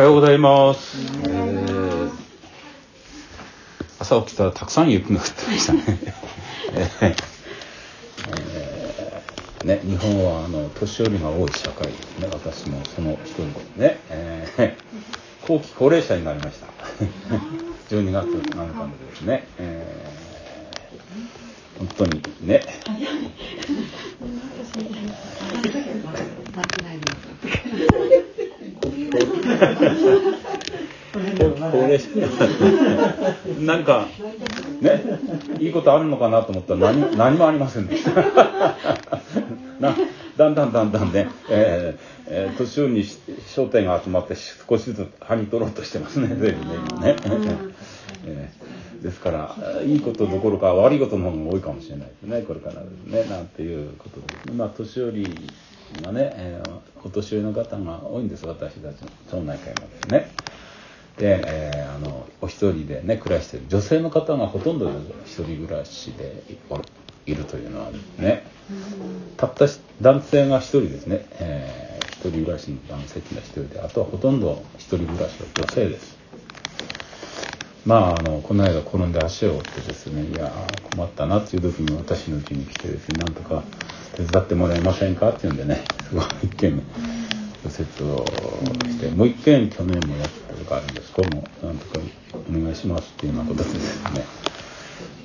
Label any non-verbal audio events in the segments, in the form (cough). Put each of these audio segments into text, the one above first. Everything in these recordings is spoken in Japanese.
はようございます。えー朝起きたらたくさん雪が降ってましたね。(laughs) えーね、日本はあの年寄りが多い社会ですね。私もその一人ですね。えー後期高齢者になりました。(laughs) 12月7日のですね。えー本当にね。高齢者なんかねいいことあるのかなと思ったら何何もありませんでしたなだんだんだんだんね、えーえー年寄りに焦点が集まって少しずつ歯に取ろうとしてますね随分ね。今ね、えーですからいいことどころか悪いことの方が多いかもしれないですねこれからですねなんていうことですね。まあ年寄りがね、えーお年寄りの方が多いんです私たちの町内会はですね。で、えーあのお一人でね暮らしてる女性の方がほとんど一人暮らしでいいるというのはね。たった男性が一人ですね、えー一人暮らしの男性っていうのは一人であとはほとんど一人暮らしは女性です。まああのこの間転んで足を折ってですねいや困ったなっていう時に私の家に来てですねなんとか手伝ってもらえませんかっていうんでねすごい一件除雪をしてもう一件去年もやったことがあるんです。これもなんとかお願いしますっていうようなことですね。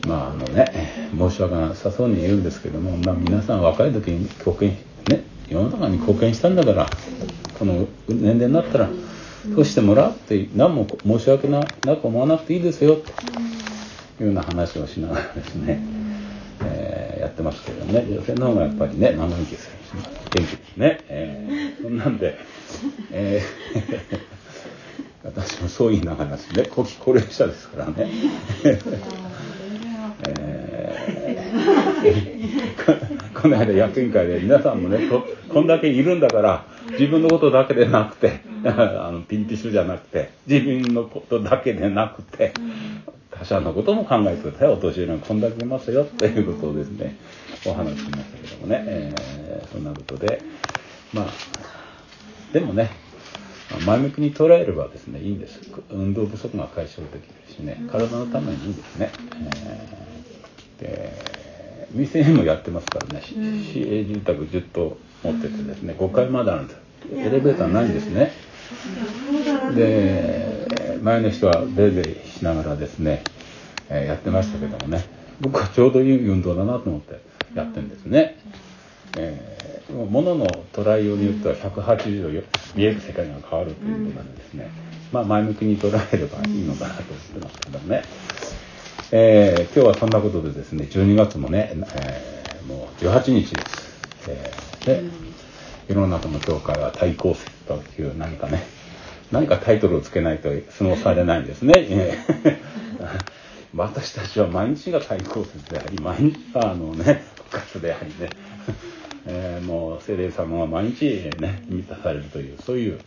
まああのね申し訳なさそうに言うんですけども、まあ、皆さん若い時に貢献ね世の中に貢献したんだからこの年齢になったらそうしてもらうって何も申し訳ななく思わなくていいですよっていうような話をしながらですね、えーやってますけどね。女性の方がやっぱりね長生きする元気ですね、えーそんなんで、えー (laughs) 私もそう言いながらですね後期高齢者ですからね。えーこの間役員会で皆さんもねここんだけいるんだから自分のことだけでなくて (laughs) あのピンティッシュじゃなくて自分のことだけでなくて他者のことも考えてください。お年寄りがこんだけいますよということをですねお話ししましたけどもね、えーそんなことでまあでもね前向きに捉えればですねいいんです。運動不足が解消できるしね体のためにいいですね、えーで店もやってますからね、し市営住宅10棟持っててですね5階まであるんです。エレベーターないんですね。で前の人はベイベイしながらですね、えーやってましたけどもね。僕はちょうどいい運動だなと思ってやってるんですね、えー物の捉えようによっては180度よ見える世界が変わるということなんでですね、まあ前向きに捉えればいいのかなと思ってますけどね、えー今日はそんなことでですね12月もね、えーもう18日です、えーで世の中の教会は対抗節という何かね何かタイトルをつけないと過ごされないんですね、え (laughs) ー私たちは毎日が対抗節であり毎日があのね復活でありね、(laughs) えーもう聖霊様が毎日ね満たされるというそういう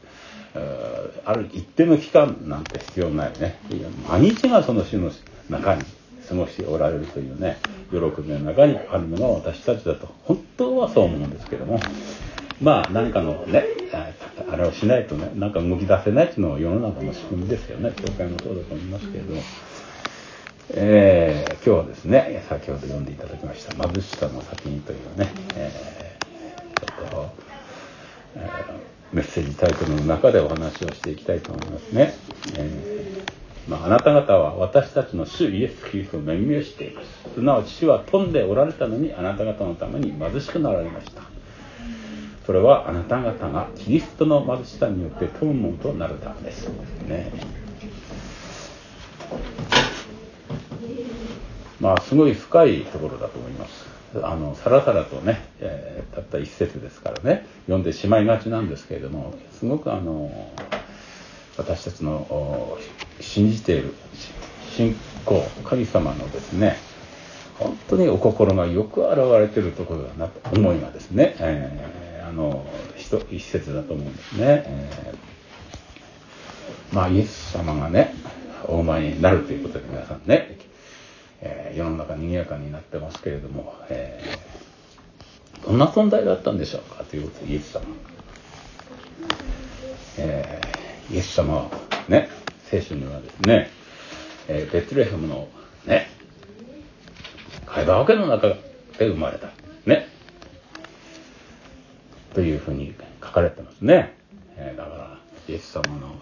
えーある一定の期間なんて必要ないね。いや毎日がその種の中に過ごしておられるというね喜びの中にあるのが私たちだと。本当はそう思うんですけどもまあ何かのねあれをしないとねなんか動き出せないっていうのは世の中の仕組みですよね。教会もそうだと思いますけれども。えー今日はですね先ほど読んでいただきました「貧しさの先に」というね、えーちょっと、えーメッセージタイトルの中でお話をしていきたいと思いますね、えーまあ、あなた方は私たちの主イエス・キリストを恵みをしています。すなわち主は富んでおられたのにあなた方のために貧しくなられました。それはあなた方がキリストの貧しさによって富むものとなるためです。ね。まあすごい深いところだと思います。あのさらさらとね、えーたった一節ですからね。読んでしまいがちなんですけれどもすごくあの私たちの信じている信仰神様のですね本当にお心がよく表れているところだなと思いがですね、えー。あの一一節だと思うんですね。えーまあイエス様がねお生まれになるということで皆さんね、えー世の中賑やかになってますけれども、えーどんな存在だったんでしょうかということでイエス様、えーイエス様はね聖書にはですね、えー、ベツレヘムのね会話家の中で生まれた。ね。というふうに書かれてますね、えー、だからイエス様の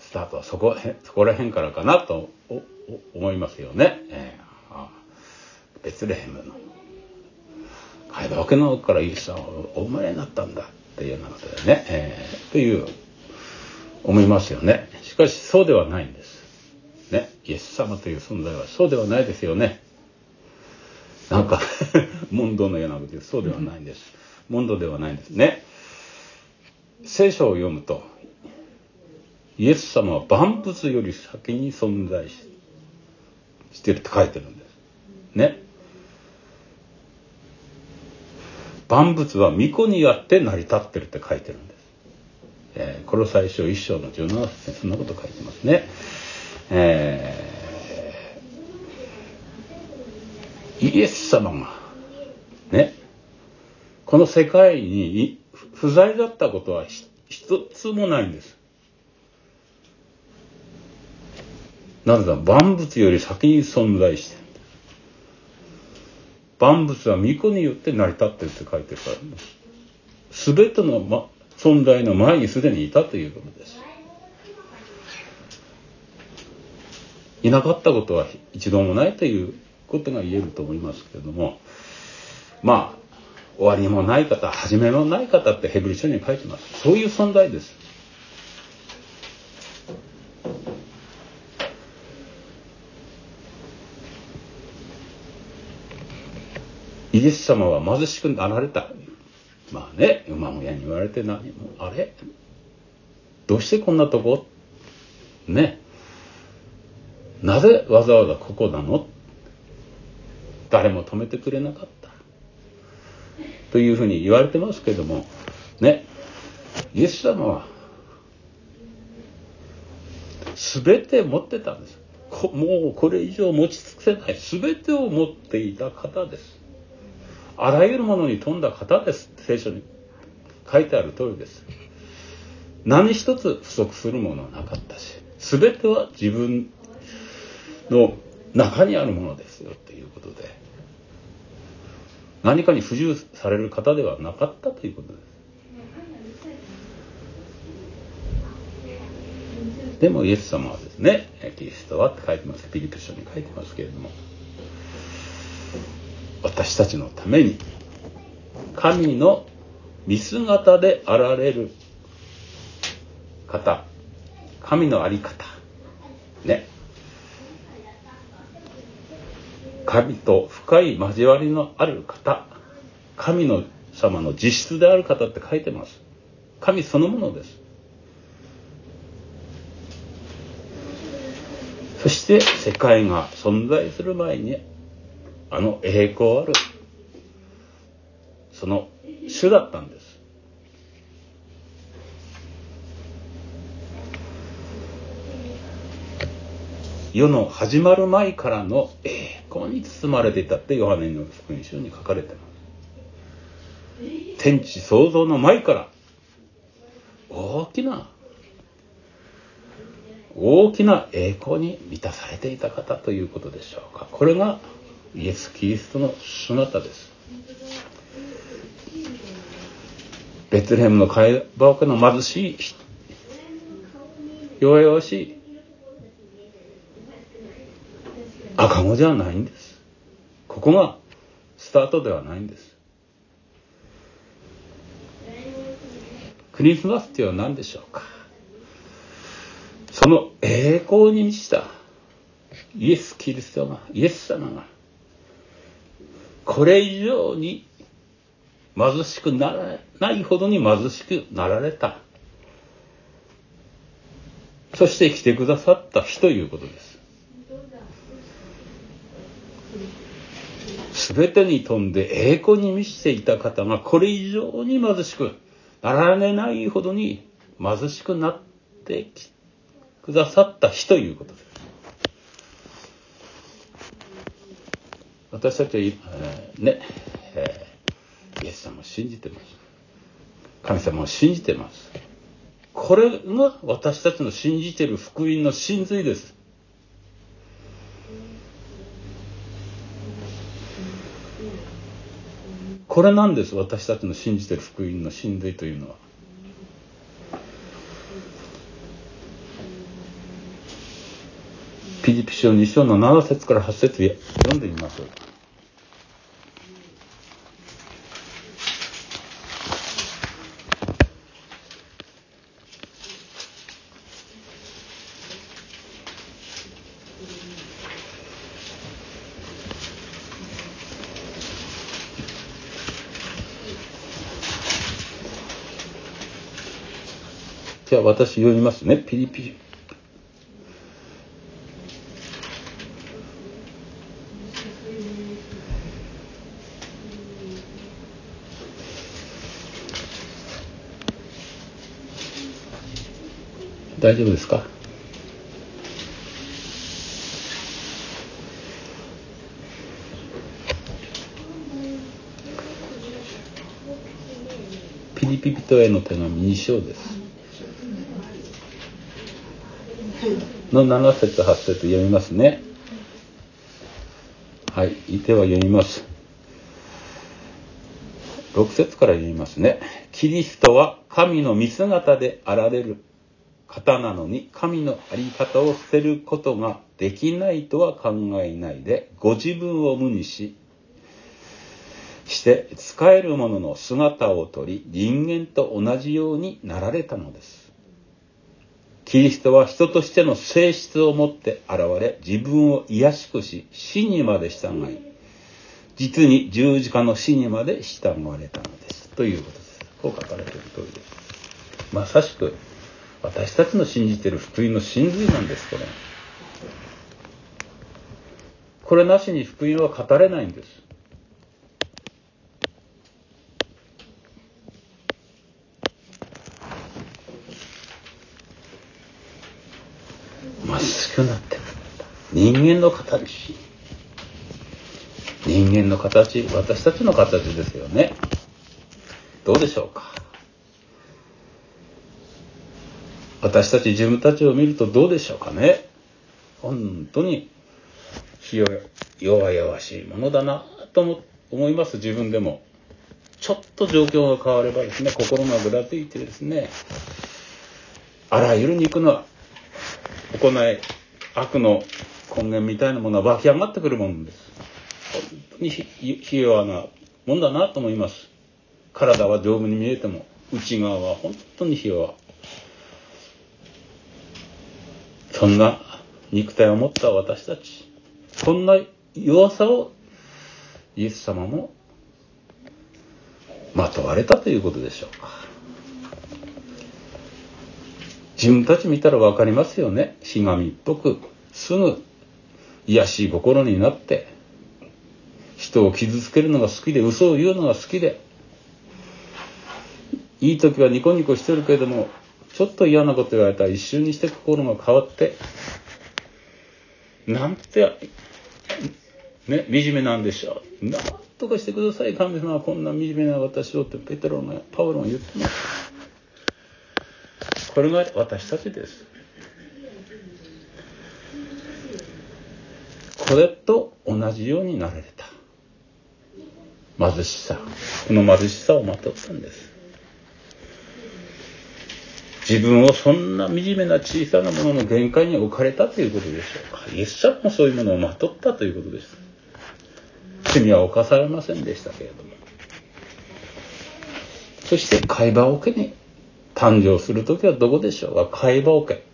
スタートはそこそこら辺からかなと思いますよね、えー、ベツレヘムの会話家のからイエス様はお生まれになったんだっていうようなことでね、えー、という思いますよね。しかしそうではないんです。ね。イエス様という存在はそうではないですよね。なんか (laughs) 問答のようなことでそうではないんです。問答ではないんですね。聖書を読むと、イエス様は万物より先に存在ししてるって書いてるんです。ね。万物は巫女によって成り立ってるって書いてるんです。えー、コロサイ書1章の17節にそんなこと書いてますね。えー、イエス様が、この世界に不在だったことは一つもないんです。なぜだ万物より先に存在してる。万物は巫女によって成り立ってるって書いてるから、すべての、ま、存在の前にすでにいたということです。いなかったことは一度もないということが言えると思いますけれども、まあ、終わりもない方、始めもない方ってヘブリ書に書いてます。そういう存在です。イエス様は貧しくなられた。まあね馬小屋に言われて何もあれ？どうしてこんなとこ？ねなぜわざわざここなの？誰も止めてくれなかったというふうに言われてますけどもね。イエス様は全て持ってたんです。もうこれ以上持ち尽くせない。全てを持っていた方です。あらゆるものに富んだ方です。聖書に。書いてある通りです。何一つ不足するものはなかったし全ては自分の中にあるものですよ。ということで何かに不自由される方ではなかったということです。でもイエス様はですねキリストはって書いてますピリピ書に書いてますけれども私たちのために神の見姿であられる方神の在り方ね神と深い交わりのある方神の様の実質である方って書いてます。神そのものです。そして世界が存在する前にあの栄光あるその主だったんです。世の始まる前からの栄光に包まれていたってヨハネの福音書に書かれてます。天地創造の前から大きな大きな栄光に満たされていた方ということでしょうか。これがイエス・キリストの姿です。ベツレヘムの会話の貧しい弱々しい赤子じゃないんですここがスタートではないんですクリスマスっていうのは何でしょうかその栄光に満ちたイエス・キリストがイエス様がこれ以上に貧しくならないほどに貧しくなられた。そして来てくださった日ということです。すべてに富んで栄光に満ちていた方がこれ以上に貧しくなられないほどに貧しくなってくださった日ということです。私たちは、えー、ね、えー、イエス様を信じてます。神様を信じてます。これが私たちの信じている福音の真髄です。これなんです、私たちの信じてる福音の真髄というのは。ピリピ書2章の7節から8節読んでみましょう。私読みますね。ピリピリ。大丈夫ですか？ピリピピトへの手紙2章です。の7節8節読みますね。はい。では読みます。6節から読みますね。キリストは神の見姿であられる方なのに、神の在り方を捨てることができないとは考えないで、ご自分を無にし、して使えるものの姿をとり、人間と同じようになられたのです。キリストは人としての性質を持って現れ、自分を卑しくし、死にまで従い、実に十字架の死にまで従われたのです。ということです。こう書かれている通りです。まさしく、私たちの信じている福音の真髄なんです、これ。これなしに福音は語れないんです。くなって。る人間の形。人間の形。私たちの形ですよね。どうでしょうか。私たち自分たちを見るとどうでしょうかね。本当に弱々しいものだなと思います。自分でも。ちょっと状況が変わればですね心がぐらついてですねあらゆる肉の行い悪の根源みたいなものは湧き上がってくるものです。本当にひ弱なもんだなと思います。体は丈夫に見えても、内側は本当にひ弱。そんな肉体を持った私たち、そんな弱さをイエス様もまとわれたということでしょうか。自分たち見たら分かりますよね。ひがみっぽく、すぐ癒しい心になって、人を傷つけるのが好きで、嘘を言うのが好きで、いい時はニコニコしてるけれども、ちょっと嫌なこと言われたら一瞬にして心が変わって、なんて、ね、惨めなんでしょう。なんとかしてください、神様はこんな惨めな私をってペテロのパウロが言ってます。これが私たちです。これと同じようになられた。貧しさ。この貧しさをまとったんです。自分をそんな惨めな小さなものの限界に置かれたということでしょうか。イエス様もそういうものをまとったということです。罪は犯されませんでしたけれども。そして会話を受けに誕生する時はどこでしょう？か海馬桶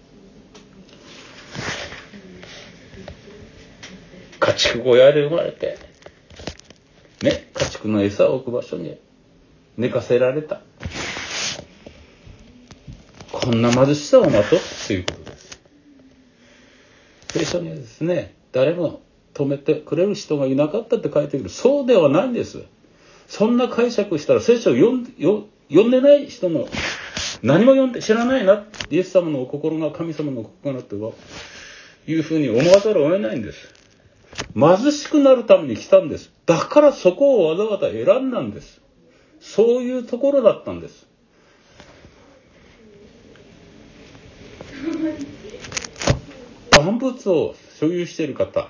家畜小屋で生まれて。ね？家畜の餌を置く場所に寝かせられた。こんな貧しさをまとうということです。聖書にはですね誰も止めてくれる人がいなかったって書いてくるそうではないんです。そんな解釈したら聖書を読ん読んでない人の何も読んで知らないな、イエス様のお心が神様の心がというふうに思わざるを得ないんです。貧しくなるために来たんです。だからそこをわざわざ選んだんです。そういうところだったんです。万物を所有している方、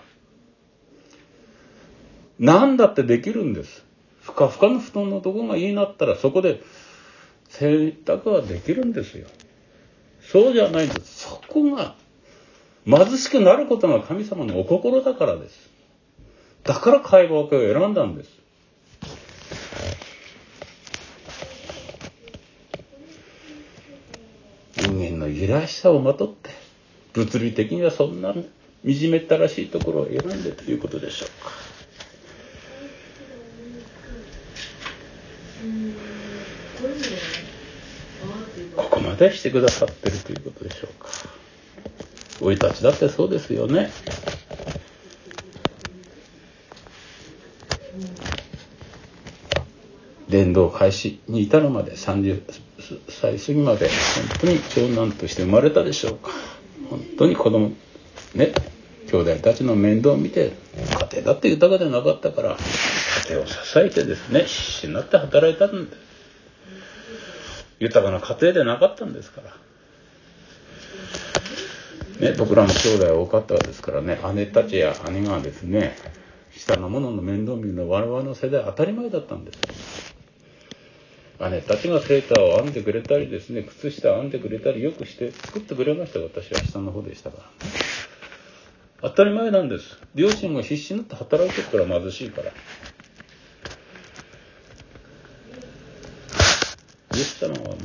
何だってできるんです。ふかふかの布団のとこがいいなったら、そこで洗濯はできるんですよ。そうじゃないんです。そこが貧しくなることが神様のお心だからです。だから会話を選んだんです。人間のいらしさをまとって、物理的にはそんな惨めったらしいところを選んでということでしょうか。ここまでしてくださってるということでしょうか。おいたちだってそうですよね。伝道開始に至るまで30歳過ぎまで本当に長男として生まれたでしょうか本当に子供ね兄弟たちの面倒を見て家庭だって豊かでなかったから家庭を支えてですね必死になって働いたんです豊かな家庭でなかったんですからね、僕らの兄弟は多かったですからね、姉たちや姉がですね、下の者の面倒見るの我々の世代当たり前だったんです。姉たちがセーターを編んでくれたりですね、靴下編んでくれたりよくして作ってくれました。私は下の方でしたから。当たり前なんです。両親も必死になって働いてるから貧しいから。イエス様はも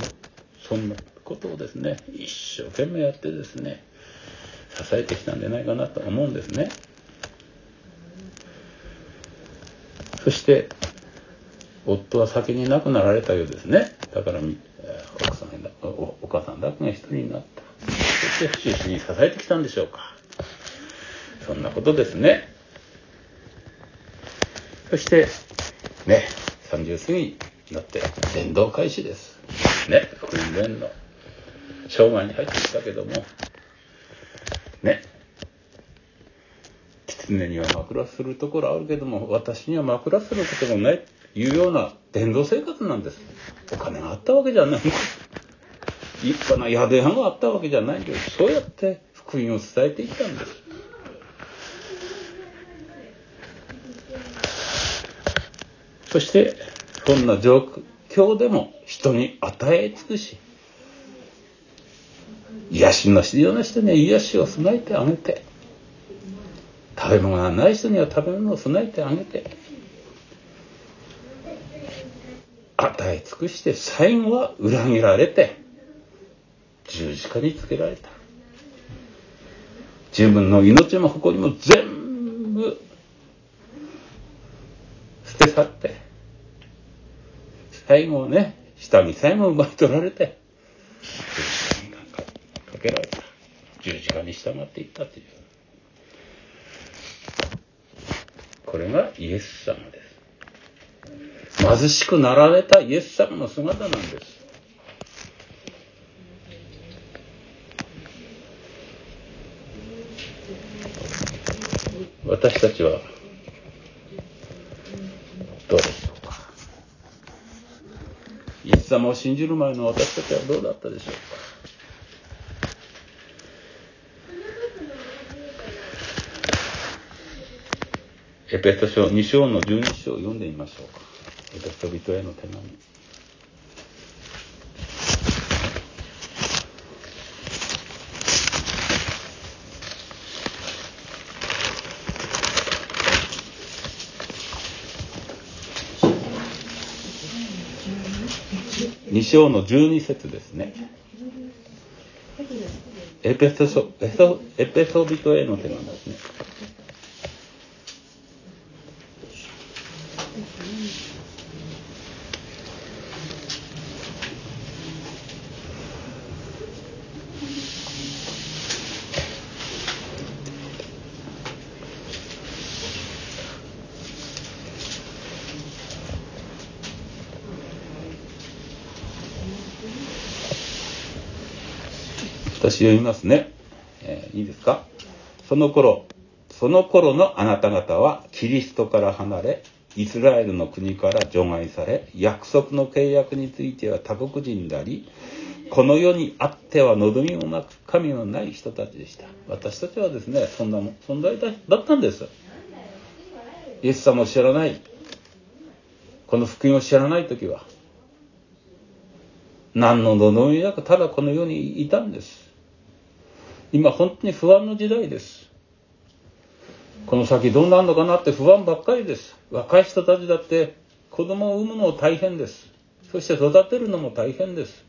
そんなことをですね、一生懸命やってですね、支えてきたんじゃないかなと思うんですね。そして、夫は先に亡くなられたようですね。だから、奥さんおお母さんだけが一人になった。そして、終始に支えてきたんでしょうか。そんなことですね。そして、ね、30過ぎになって、伝道開始です。ね、福音伝の生涯に入ってきたけども、ね。狐には枕するところあるけども、私には枕することもないいうような伝道生活なんです。お金があったわけじゃないんです。立派な宿屋があったわけじゃないんです。そうやって福音を伝えていったんです。そして、そんな状況でも人に与え尽くし、癒しの必要な人には癒しを備えてあげて、食べ物がない人には食べ物を備えてあげて、与え尽くして最後は裏切られて、十字架につけられた。自分の命も誇りも全部捨て去って、最後ね、下にさえも奪い取られて十字架にか、けられた。十字架に従っていったという。これがイエス様です。貧しくなられたイエス様の姿なんです。私たちはどうでしょうかイエス様を信じる前の私たちはどうだったでしょうか？エペソ書2章の12章を読んでみましょうか。エペソ人への手紙。章の12節ですね。エペソ書、エペソビトへの手紙ですね。私読みますね。えー、いいですか？その頃、その頃のあなた方はキリストから離れ、イスラエルの国から除外され約束の契約については他国人でありこの世にあっては望みもなく神のない人たちでした。私たちはですねそんな存在だったんです。イエス様を知らない。この福音を知らない時は何の望みなくただこの世にいたんです。今本当に不安の時代です。この先どうなるのかなって不安ばっかりです。若い人たちだって子供を産むのも大変です。そして育てるのも大変です。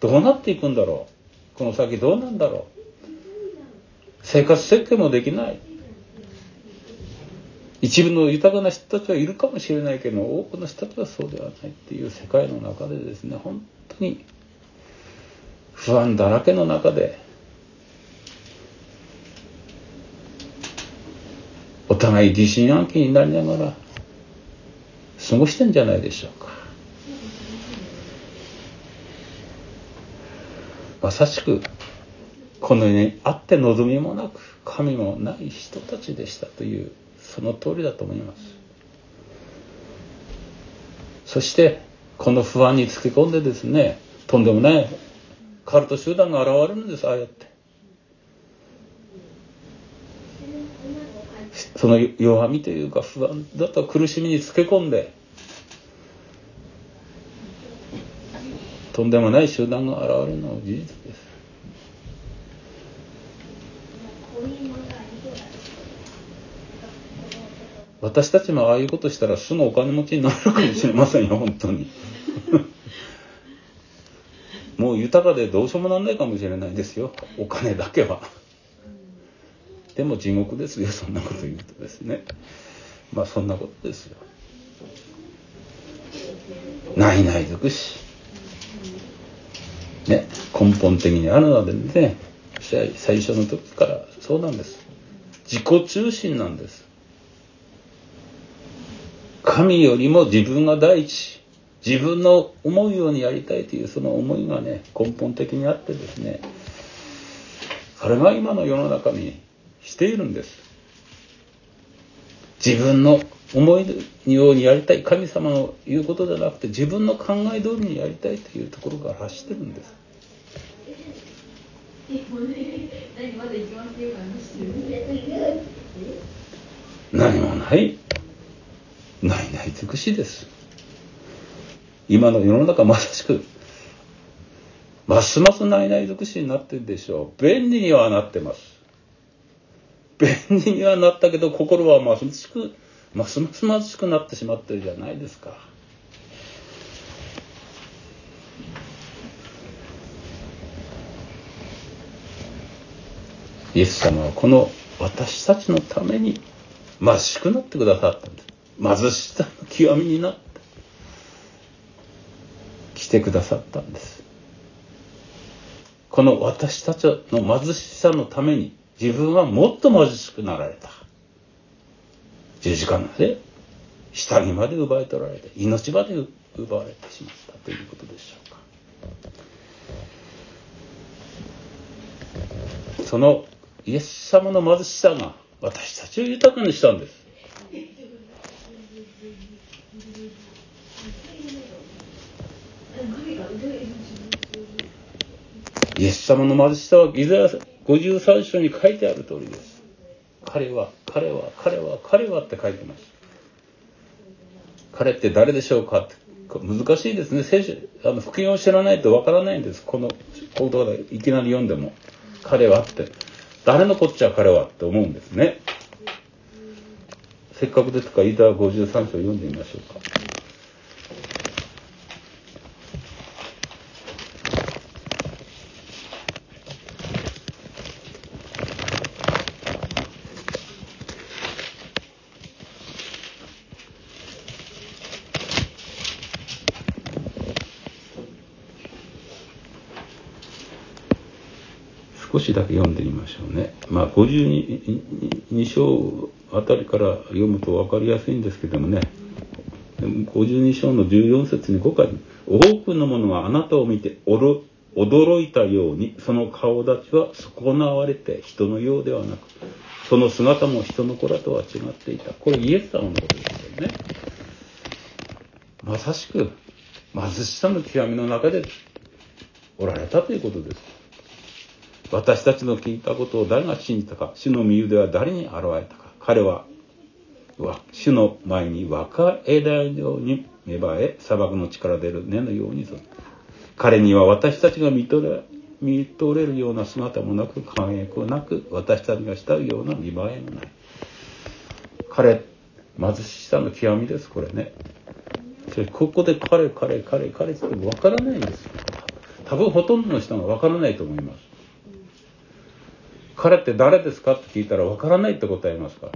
どうなっていくんだろう。この先どうなんだろう。生活設計もできない。一部の豊かな人たちはいるかもしれないけど多くの人たちはそうではないっていう世界の中でですね本当に不安だらけの中でお互い疑心暗鬼になりながら過ごしてんじゃないでしょうか。まさしくこの世にあって望みもなく神もない人たちでしたというその通りだと思います。そしてこの不安につけ込んでですねとんでもないカルト集団が現れるんですああやって。その弱みというか不安だと苦しみにつけ込んでとんでもない集団が現れるのは事実です私たちもああいうことしたらすぐお金持ちになるかもしれませんよ本当にもう豊かでどうしようもなんないかもしれないですよお金だけは。でも地獄ですよそんなこと言うとですね。まあそんなことですよ。ないない尽くし。ね根本的にあるのでね最初の時からそうなんです。自己中心なんです。神よりも自分が第一。自分の思うようにやりたいというその思いがね根本的にあってですね。それが今の世の中にしているんです。自分の思いようにやりたい神様の言うことじゃなくて自分の考え通りにやりたいというところから発してるんです。何もない。ないない尽くしです。今の世の中まさしくますますないない尽くしになってるでしょう。便利にはなってます。便利にはなったけど心はますしくますます貧しくなってしまってるじゃないですか。イエス様はこの私たちのために貧しくなってくださったんです。貧しさの極みになって来てくださったんです。この私たちの貧しさのために自分はもっと貧しくなられた。十字架まで下着まで奪い取られて命まで奪われてしまったということでしょうか。そのイエス様の貧しさが私たちを豊かにしたんです。イエス様の貧しさはイザヤ53章に書いてある通りです。彼は、彼は、彼は、彼はって書いてます。彼って誰でしょうか？って難しいですね。聖書、あの、福音を知らないとわからないんです。この言葉でいきなり読んでも。彼はって。誰のこっちゃ彼はって思うんですね。せっかくですから、イザ53章読んでみましょうか。少しだけ読んでみましょうね。まあ52章あたりから読むと分かりやすいんですけどもね52章の14節に5回多くの者があなたを見て驚いたようにその顔立ちは損なわれて人のようではなくその姿も人の子らとは違っていた。これイエス様のことですよね。まさしく貧しさの極みの中でおられたということです。私たちの聞いたことを誰が信じたか、主の身腕は誰に現れたか。彼は、主の前に若枝のように芽生え、砂漠の力出る根のように彼には私たちが見とれ見とれるような姿もなく、輝くなく、私たちが慕うような見栄えもない。彼、貧しさの極みです、これね。それここで彼、彼、彼、彼ってわからないんです。多分ほとんどの人がわからないと思います。彼って誰ですかって聞いたらわからないって答えますから。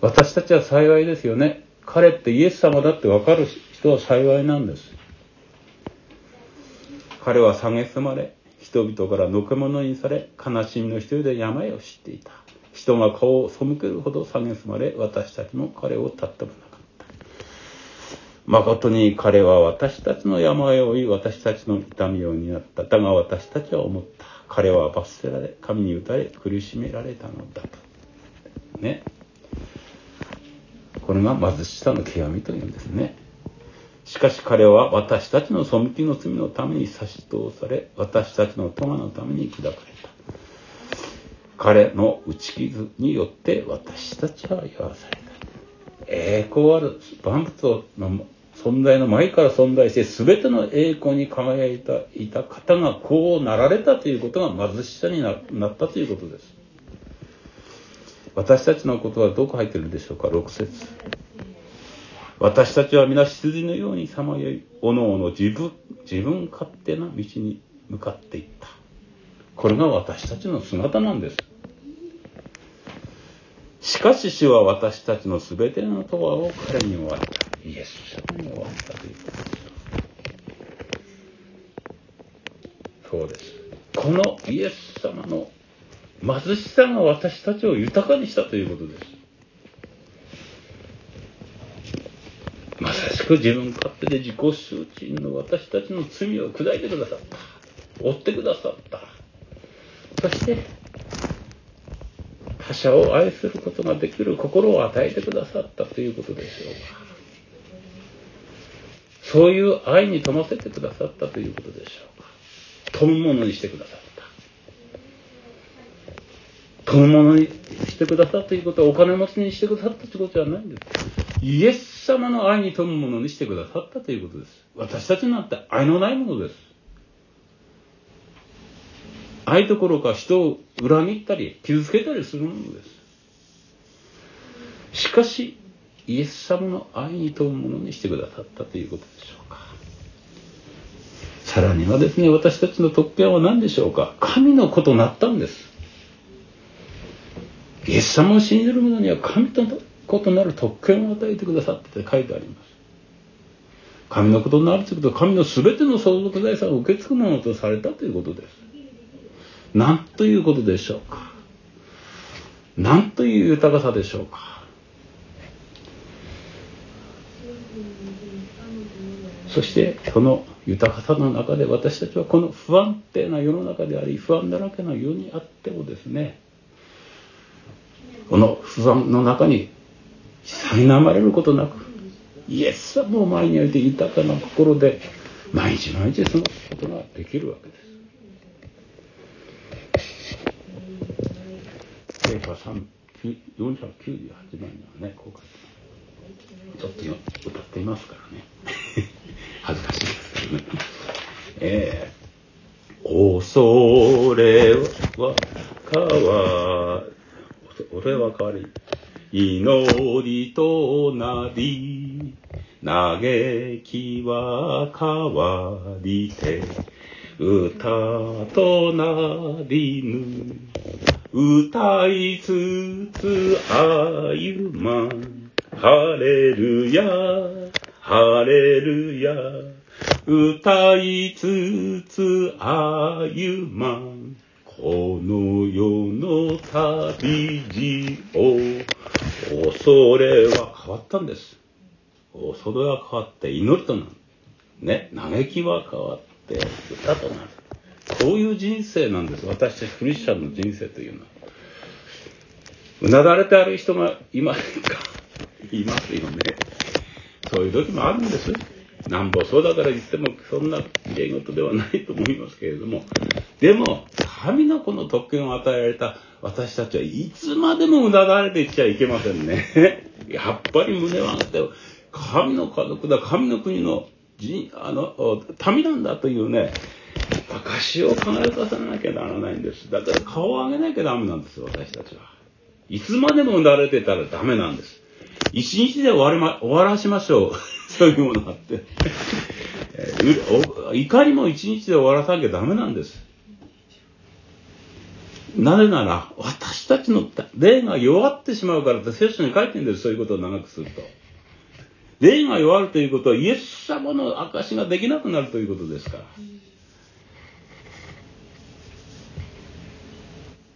私たちは幸いですよね。彼ってイエス様だってわかる人は幸いなんです。彼は蔑まれ、人々からのけ者にされ、悲しみの一人で病を知っていた。人が顔を背けるほど蔑まれ、私たちも彼をたってもな。誠に彼は私たちの病を負い、私たちの痛みを担った。だが私たちは思った。彼は罰せられ、神に打たれ、苦しめられたのだと。ね。これが貧しさの極みというんですね。しかし彼は私たちの背きの罪のために差し通され、私たちの咎のために砕かれた。彼の打ち傷によって私たちは言わされた。栄光ある万物の存在の前から存在して全ての栄光に輝いたいた方がこうなられたということが貧しさになったということです。私たちのことはどこ入ってるんでしょうか ?6 節私たちは皆羊のようにさまよい、おのおの自分、自分勝手な道に向かっていった。これが私たちの姿なんです。しかし主は私たちの全てのとはを彼に終わった。イエス様に終わったということです。そうです。このイエス様の貧しさが私たちを豊かにしたということです。まさしく自分勝手で自己周知の私たちの罪を砕いてくださった。追ってくださった。そして、他者を愛することができる心を与えてくださったということでしょうか。そういう愛に富ませてくださったということでしょうか。富むものにしてくださった。富むものにしてくださったということはお金持ちにしてくださったということじゃないんです。イエス様の愛に富むものにしてくださったということです。私たちなんて愛のないものです。愛どころか人を裏切ったり傷つけたりするものです。しかし、イエス様の愛に富むものにしてくださったということでしょうか。さらにはですね、私たちの特権は何でしょうか。神の子となったんです。イエス様を信じる者には神と異なる特権を与えてくださって書いてあります。神のことになるということは神の全ての相続財産を受け継ぐものとされたということです。なんということでしょうか。なんという豊かさでしょうか。そしてその豊かさの中で私たちはこの不安定な世の中であり不安だらけの世にあってもですねこの不安の中に苛まれることなくイエス様を前に置いて豊かな心で毎日毎日過ごすことができるわけです。聖歌498番にはね、こう書いてちょっと歌っていますからね。恥ずかしいですけどね。えー、恐れは変わ、恐れは変わり、祈りとなり、嘆きは変わりて、歌となりぬ、歌いつつ歩まん、ハレルヤ、ハレルヤ、歌いつつ歩まん、この世の旅路を恐れは変わったんです。恐れは変わって祈りとなる。ね、嘆きは変わって歌となる。そういう人生なんです私たちクリスチャンの人生というのはうなだれてある人がいませんか？いますよねそういう時もあるんですなんぼそうだから言ってもそんな芸事ではないと思いますけれども。でも神の子の特権を与えられた私たちはいつまでもうなだれていっちゃいけませんね。やっぱり胸を上げて神の家族だ神の国のあの民なんだというね証を考えさなきゃならないんです。だから顔を上げなきゃダメなんです私たちは。いつまでもうなれてたらダメなんです。一日で終わりま、終わらしましょう。そういうものがあって。怒りも一日で終わらさなきゃダメなんです。なぜなら、私たちの霊が弱ってしまうからって聖書に書いてるんです、そういうことを長くすると。霊が弱るということは、イエス様の証ができなくなるということですから。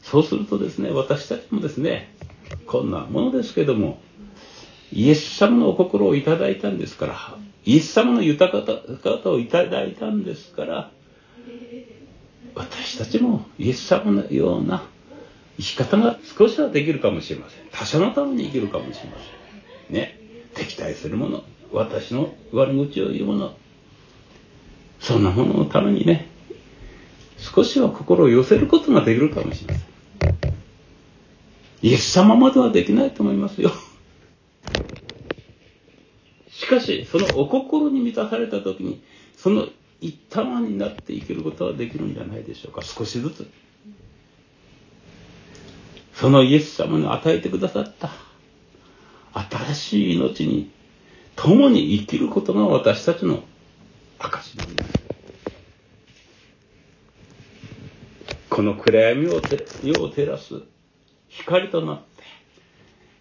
そうするとですね、私たちもですね、こんなものですけども、イエス様のお心をいただいたんですから、イエス様の豊かさをいただいたんですから、私たちもイエス様のような生き方が少しはできるかもしれません。他者のために生きるかもしれません。ね。敵対するもの、私の悪口を言うもの、そんなもののためにね、少しは心を寄せることができるかもしれません。イエス様まではできないと思いますよ。かし、そのお心に満たされた時に、その一玉になって生きることはできるんじゃないでしょうか。少しずつ。そのイエス様に与えてくださった新しい命に共に生きることが私たちの証なんです。この暗闇を世を照らす光となって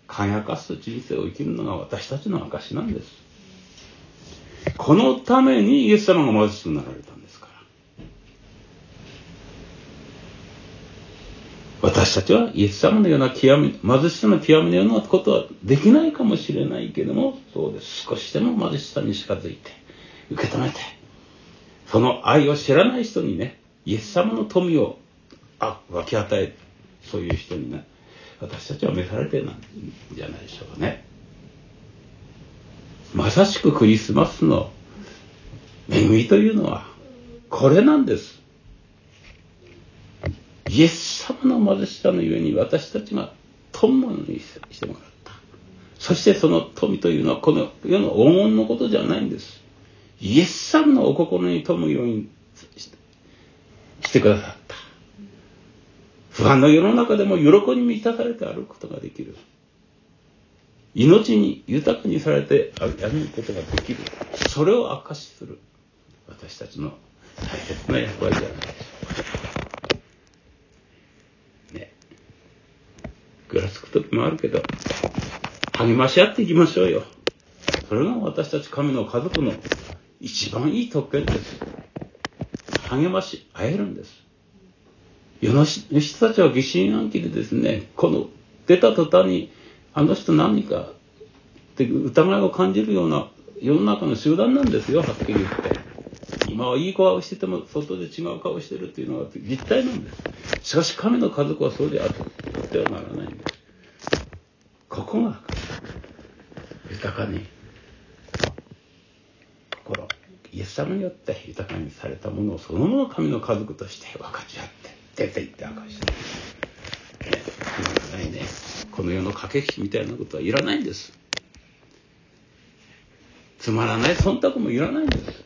輝かす人生を生きるのが私たちの証なんです。このためにイエス様が貧しくなられたんですから。私たちはイエス様のような極み、貧しさの極みのようなことはできないかもしれないけども、そうです。少しでも貧しさに近づいて、受け止めて、その愛を知らない人にね、イエス様の富をあ分け与え、そういう人にね、私たちは召されてるんじゃないでしょうかね。まさしくクリスマスの恵みというのはこれなんです。イエス様の貧しさのゆえに私たちが富むにしてもらった。そしてその富というのはこの世の黄金のことじゃないんです。イエス様のお心に富むようにしてくださった。不安の世の中でも喜びに満たされて歩くことができる。命に豊かにされて歩むことができる。それを証しする。私たちの大切な役割じゃないでしょうか。ね。ぐらつく時もあるけど、励まし合っていきましょうよ。それが私たち神の家族の一番いい特権です。励まし合えるんです。世の人たちは疑心暗鬼でですね、この出た途端にあの人何かって疑いを感じるような世の中の集団なんですよ、はっきり言って。今はいい顔してても外で違う顔してるっていうのは実態なんです。しかし神の家族はそうであってはならないんです。ここが豊かに心、イエス様によって豊かにされたものをそのもの神の家族として分かち合って出て行って明かして。ね、ないね。この世の駆け引きみたいなことはいらないんです。つまらない忖度もいらないんです。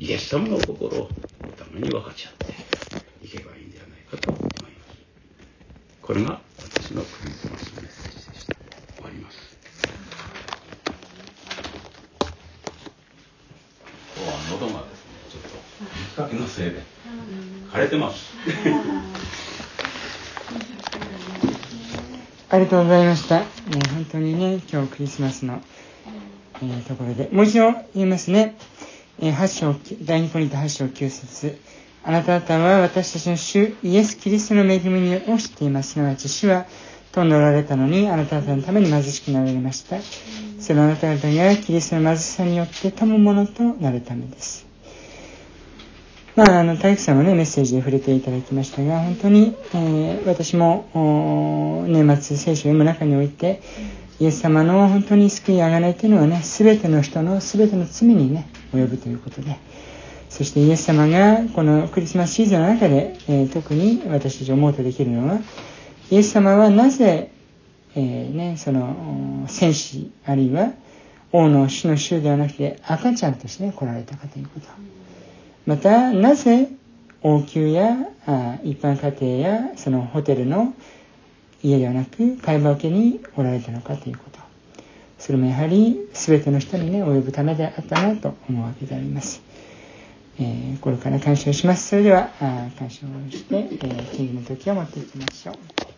イエス様の心をために分かち合っていけばいいんではないかと思います。これがありがとうございました。えー、本当にね、今日クリスマスの、えー、ところで。もう一度言いますね。えー、8章、第2ポイント8章9節あなた方は私たちの主イエス・キリストの恵みを知っています。すなわち主はと乗られたのにあなた方のために貧しくなられました。それはあなた方がキリストの貧しさによって富むものとなるためです。まあ、あの、体育さんもね、メッセージで触れていただきましたが、本当に、えー、私も、年末聖書を読む中において、イエス様の本当に救いあがないというのはね、すべての人のすべての罪にね、及ぶということで、そしてイエス様がこのクリスマスシーズンの中で、えー、特に私たち思うとできるのは、イエス様はなぜ、えー、ね、その、戦士、あるいは王の主の衆ではなくて赤ちゃんとして来られたかということ。また、なぜ王宮やあ一般家庭やそのホテルの家ではなく会話受けにおられたのかということ。それもやはり全ての人にね、及ぶためであったなと思うわけであります。えー、これから感謝をします。それでは、あ感謝をして、えー、キングの時を持っていきましょう。